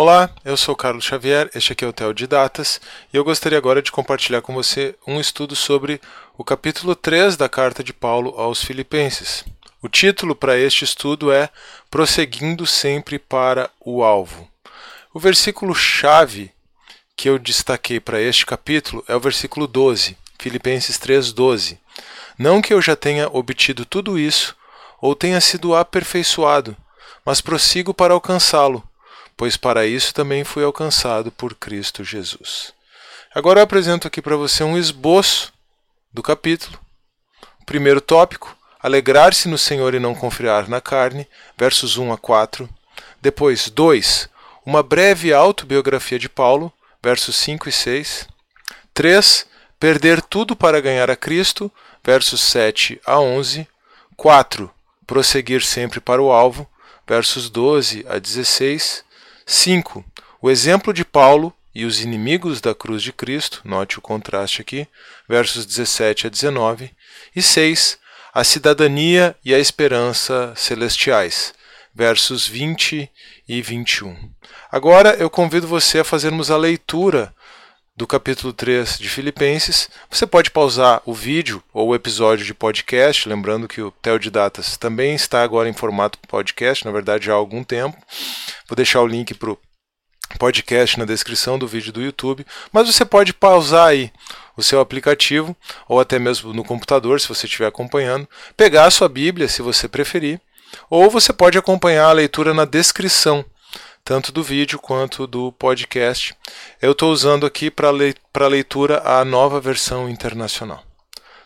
Olá, eu sou Carlos Xavier, este aqui é o Tel de Datas e eu gostaria agora de compartilhar com você um estudo sobre o capítulo 3 da carta de Paulo aos Filipenses. O título para este estudo é Prosseguindo sempre para o alvo. O versículo chave que eu destaquei para este capítulo é o versículo 12, Filipenses 3:12. Não que eu já tenha obtido tudo isso ou tenha sido aperfeiçoado, mas prossigo para alcançá-lo pois para isso também fui alcançado por Cristo Jesus. Agora eu apresento aqui para você um esboço do capítulo. Primeiro tópico: alegrar-se no Senhor e não confiar na carne, versos 1 a 4. Depois, 2. Uma breve autobiografia de Paulo, versos 5 e 6. 3. Perder tudo para ganhar a Cristo, versos 7 a 11. 4. Prosseguir sempre para o alvo, versos 12 a 16. 5. O exemplo de Paulo e os inimigos da cruz de Cristo, note o contraste aqui, versos 17 a 19. E 6. A cidadania e a esperança celestiais, versos 20 e 21. Agora eu convido você a fazermos a leitura do capítulo 3 de Filipenses. Você pode pausar o vídeo ou o episódio de podcast, lembrando que o Tel de Datas também está agora em formato podcast, na verdade há algum tempo. Vou deixar o link para o podcast na descrição do vídeo do YouTube, mas você pode pausar aí o seu aplicativo ou até mesmo no computador, se você estiver acompanhando, pegar a sua Bíblia, se você preferir, ou você pode acompanhar a leitura na descrição, tanto do vídeo quanto do podcast. Eu estou usando aqui para leitura a nova versão internacional.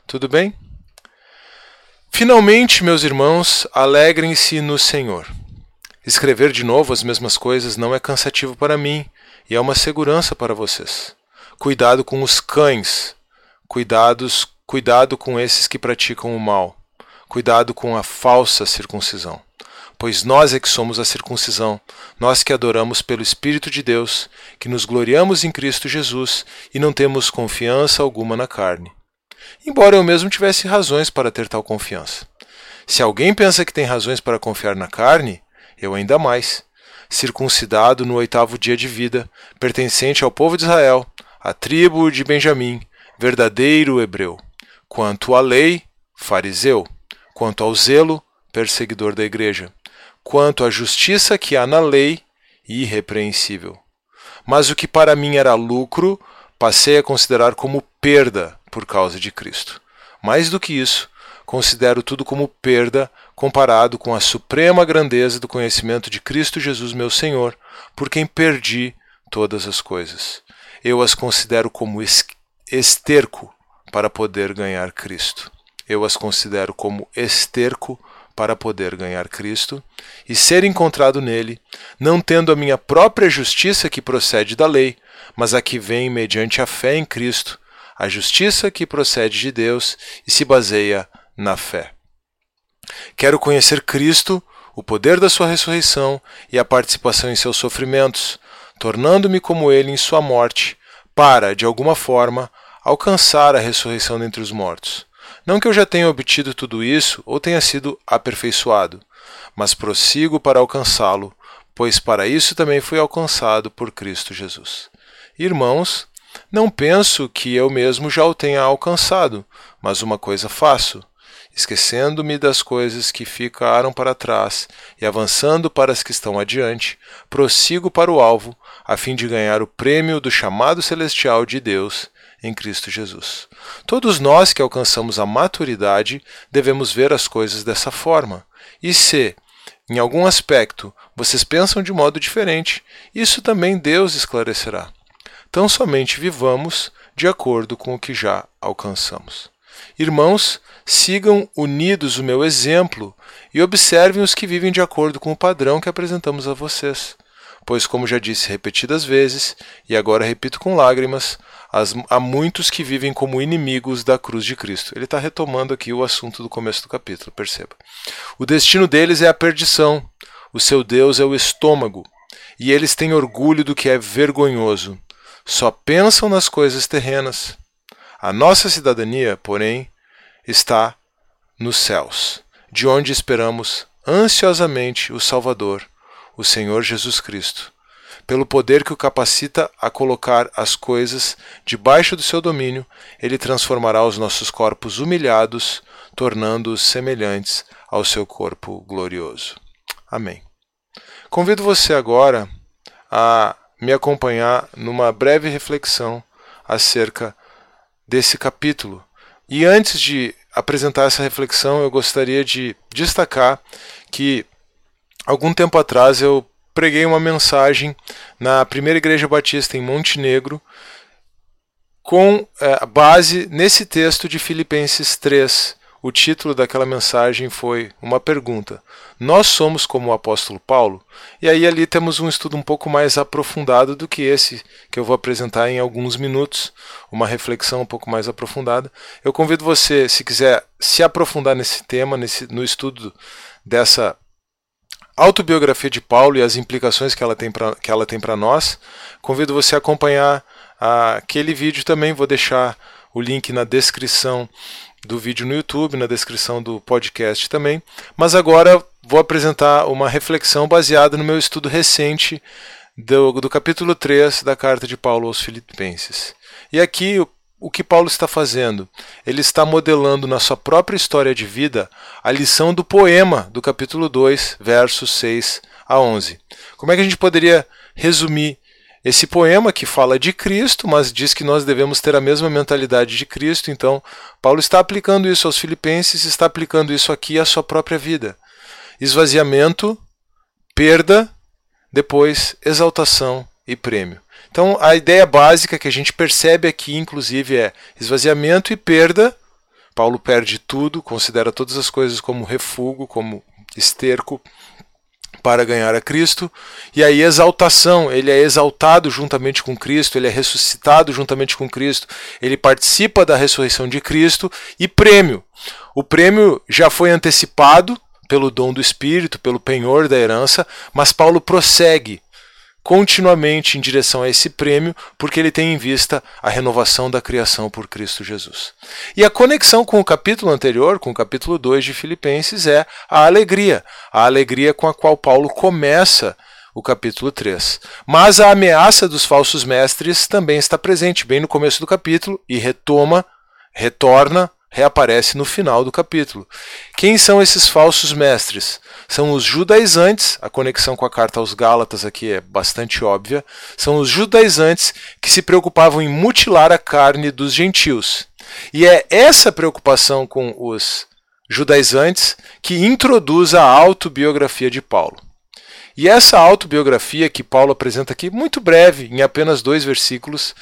Tudo bem? Finalmente, meus irmãos, alegrem-se no Senhor. Escrever de novo as mesmas coisas não é cansativo para mim e é uma segurança para vocês. Cuidado com os cães. Cuidados, cuidado com esses que praticam o mal. Cuidado com a falsa circuncisão. Pois nós é que somos a circuncisão, nós que adoramos pelo Espírito de Deus, que nos gloriamos em Cristo Jesus e não temos confiança alguma na carne. Embora eu mesmo tivesse razões para ter tal confiança. Se alguém pensa que tem razões para confiar na carne, eu ainda mais, circuncidado no oitavo dia de vida, pertencente ao povo de Israel, à tribo de Benjamim, verdadeiro hebreu. Quanto à lei, fariseu. Quanto ao zelo, perseguidor da igreja. Quanto à justiça que há na lei, irrepreensível. Mas o que para mim era lucro, passei a considerar como perda por causa de Cristo. Mais do que isso, considero tudo como perda comparado com a suprema grandeza do conhecimento de Cristo Jesus, meu Senhor, por quem perdi todas as coisas. Eu as considero como esterco para poder ganhar Cristo. Eu as considero como esterco para poder ganhar Cristo e ser encontrado nele, não tendo a minha própria justiça que procede da lei, mas a que vem mediante a fé em Cristo, a justiça que procede de Deus e se baseia na fé. Quero conhecer Cristo, o poder da sua ressurreição e a participação em seus sofrimentos, tornando-me como ele em sua morte, para, de alguma forma, alcançar a ressurreição dentre os mortos. Não que eu já tenha obtido tudo isso ou tenha sido aperfeiçoado, mas prossigo para alcançá-lo, pois para isso também fui alcançado por Cristo Jesus. Irmãos, não penso que eu mesmo já o tenha alcançado, mas uma coisa faço esquecendo-me das coisas que ficaram para trás e avançando para as que estão adiante, prossigo para o alvo, a fim de ganhar o prêmio do chamado celestial de Deus em Cristo Jesus. Todos nós que alcançamos a maturidade devemos ver as coisas dessa forma. E se, em algum aspecto, vocês pensam de modo diferente, isso também Deus esclarecerá. Tão somente vivamos de acordo com o que já alcançamos. Irmãos, sigam unidos o meu exemplo e observem os que vivem de acordo com o padrão que apresentamos a vocês. Pois, como já disse repetidas vezes, e agora repito com lágrimas, há muitos que vivem como inimigos da cruz de Cristo. Ele está retomando aqui o assunto do começo do capítulo, perceba. O destino deles é a perdição, o seu Deus é o estômago, e eles têm orgulho do que é vergonhoso. Só pensam nas coisas terrenas. A nossa cidadania, porém, está nos céus, de onde esperamos ansiosamente o Salvador, o Senhor Jesus Cristo. pelo poder que o capacita a colocar as coisas debaixo do seu domínio, ele transformará os nossos corpos humilhados, tornando-os semelhantes ao seu corpo glorioso. Amém. Convido você agora a me acompanhar numa breve reflexão acerca desse capítulo. E antes de apresentar essa reflexão, eu gostaria de destacar que algum tempo atrás eu preguei uma mensagem na primeira igreja batista em Montenegro com é, base nesse texto de Filipenses 3. O título daquela mensagem foi uma pergunta: Nós somos como o apóstolo Paulo? E aí ali temos um estudo um pouco mais aprofundado do que esse que eu vou apresentar em alguns minutos, uma reflexão um pouco mais aprofundada. Eu convido você, se quiser se aprofundar nesse tema, nesse, no estudo dessa autobiografia de Paulo e as implicações que ela tem para nós, convido você a acompanhar aquele vídeo também. Vou deixar o link na descrição do vídeo no YouTube, na descrição do podcast também. Mas agora vou apresentar uma reflexão baseada no meu estudo recente do, do capítulo 3 da carta de Paulo aos Filipenses. E aqui o que Paulo está fazendo? Ele está modelando na sua própria história de vida a lição do poema do capítulo 2, versos 6 a 11. Como é que a gente poderia resumir esse poema que fala de Cristo, mas diz que nós devemos ter a mesma mentalidade de Cristo? Então, Paulo está aplicando isso aos filipenses, está aplicando isso aqui à sua própria vida. Esvaziamento, perda, depois exaltação e prêmio. Então, a ideia básica que a gente percebe aqui, inclusive, é esvaziamento e perda. Paulo perde tudo, considera todas as coisas como refúgio, como esterco para ganhar a Cristo. E aí, exaltação, ele é exaltado juntamente com Cristo, ele é ressuscitado juntamente com Cristo, ele participa da ressurreição de Cristo. E prêmio. O prêmio já foi antecipado pelo dom do Espírito, pelo penhor da herança, mas Paulo prossegue continuamente em direção a esse prêmio, porque ele tem em vista a renovação da criação por Cristo Jesus. E a conexão com o capítulo anterior, com o capítulo 2 de Filipenses, é a alegria, a alegria com a qual Paulo começa o capítulo 3. Mas a ameaça dos falsos mestres também está presente bem no começo do capítulo e retoma, retorna reaparece no final do capítulo. Quem são esses falsos mestres? São os judaizantes, a conexão com a carta aos Gálatas aqui é bastante óbvia, são os judaizantes que se preocupavam em mutilar a carne dos gentios. E é essa preocupação com os judaizantes que introduz a autobiografia de Paulo. E essa autobiografia que Paulo apresenta aqui, muito breve, em apenas dois versículos,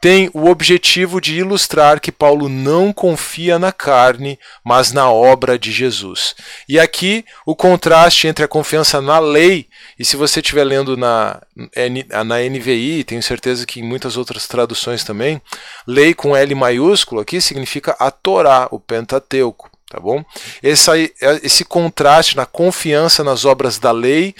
tem o objetivo de ilustrar que Paulo não confia na carne, mas na obra de Jesus. E aqui o contraste entre a confiança na lei, e se você estiver lendo na, na NVI, tenho certeza que em muitas outras traduções também, lei com L maiúsculo aqui significa a Torá, o Pentateuco tá bom? Esse, esse contraste na confiança nas obras da lei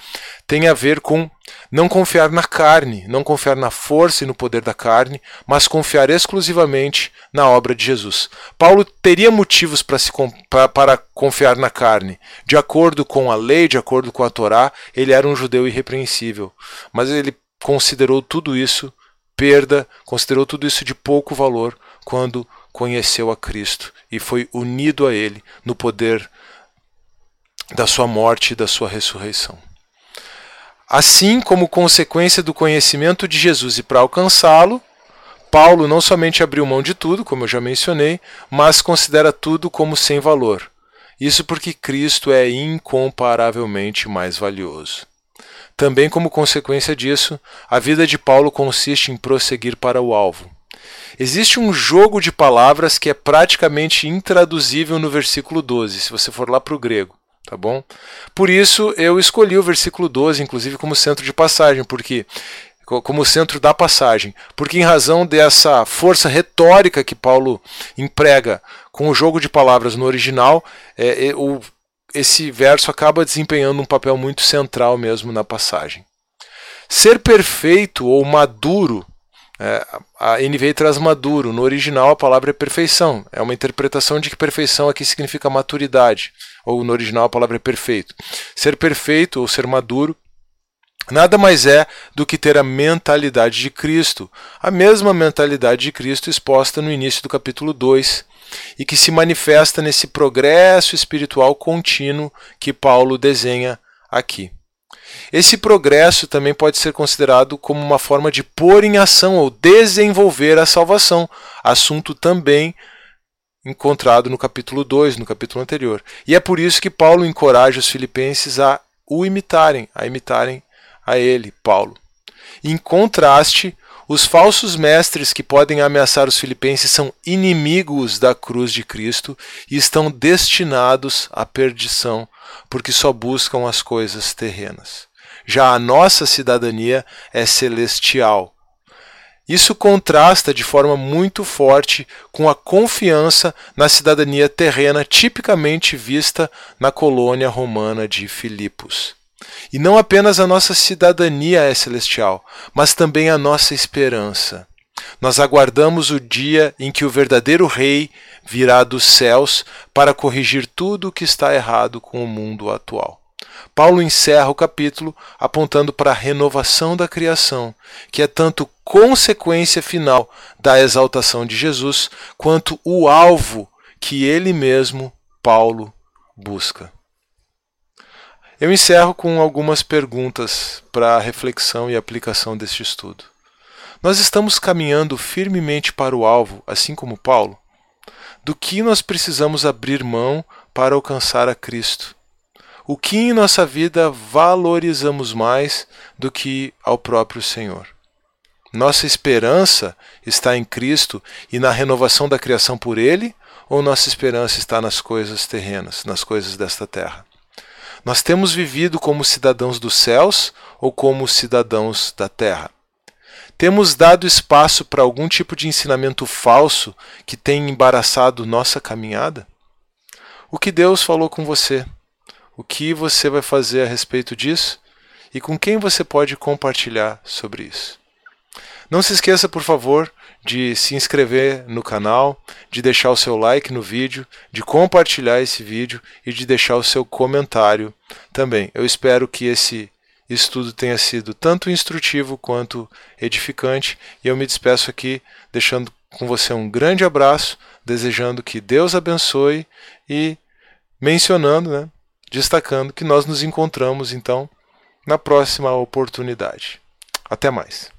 tem a ver com não confiar na carne, não confiar na força e no poder da carne, mas confiar exclusivamente na obra de Jesus. Paulo teria motivos para, se, para confiar na carne. De acordo com a lei, de acordo com a Torá, ele era um judeu irrepreensível. Mas ele considerou tudo isso perda, considerou tudo isso de pouco valor quando conheceu a Cristo e foi unido a Ele no poder da sua morte e da sua ressurreição. Assim como consequência do conhecimento de Jesus e para alcançá-lo, Paulo não somente abriu mão de tudo, como eu já mencionei, mas considera tudo como sem valor. Isso porque Cristo é incomparavelmente mais valioso. Também, como consequência disso, a vida de Paulo consiste em prosseguir para o alvo. Existe um jogo de palavras que é praticamente intraduzível no versículo 12, se você for lá para o grego tá bom? Por isso eu escolhi o versículo 12, inclusive, como centro de passagem, porque como centro da passagem, porque em razão dessa força retórica que Paulo emprega com o jogo de palavras no original, é, é, o, esse verso acaba desempenhando um papel muito central mesmo na passagem. Ser perfeito ou maduro é, a NVI traz maduro. No original, a palavra é perfeição. É uma interpretação de que perfeição aqui significa maturidade. Ou no original, a palavra é perfeito. Ser perfeito ou ser maduro nada mais é do que ter a mentalidade de Cristo, a mesma mentalidade de Cristo exposta no início do capítulo 2 e que se manifesta nesse progresso espiritual contínuo que Paulo desenha aqui. Esse progresso também pode ser considerado como uma forma de pôr em ação ou desenvolver a salvação, assunto também encontrado no capítulo 2, no capítulo anterior. E é por isso que Paulo encoraja os filipenses a o imitarem, a imitarem a ele, Paulo. Em contraste, os falsos mestres que podem ameaçar os filipenses são inimigos da cruz de Cristo e estão destinados à perdição, porque só buscam as coisas terrenas. Já a nossa cidadania é celestial. Isso contrasta de forma muito forte com a confiança na cidadania terrena tipicamente vista na colônia romana de Filipos. E não apenas a nossa cidadania é celestial, mas também a nossa esperança. Nós aguardamos o dia em que o verdadeiro Rei virá dos céus para corrigir tudo o que está errado com o mundo atual. Paulo encerra o capítulo apontando para a renovação da criação, que é tanto consequência final da exaltação de Jesus, quanto o alvo que ele mesmo, Paulo, busca. Eu encerro com algumas perguntas para reflexão e aplicação deste estudo. Nós estamos caminhando firmemente para o alvo, assim como Paulo? Do que nós precisamos abrir mão para alcançar a Cristo? O que em nossa vida valorizamos mais do que ao próprio Senhor? Nossa esperança está em Cristo e na renovação da criação por Ele, ou nossa esperança está nas coisas terrenas, nas coisas desta terra? Nós temos vivido como cidadãos dos céus ou como cidadãos da terra? Temos dado espaço para algum tipo de ensinamento falso que tem embaraçado nossa caminhada? O que Deus falou com você? O que você vai fazer a respeito disso? E com quem você pode compartilhar sobre isso? Não se esqueça, por favor, de se inscrever no canal, de deixar o seu like no vídeo, de compartilhar esse vídeo e de deixar o seu comentário também. Eu espero que estudo tenha sido tanto instrutivo quanto edificante e eu me despeço aqui deixando com você um grande abraço, desejando que Deus abençoe e mencionando, né, destacando que nós nos encontramos então na próxima oportunidade. Até mais.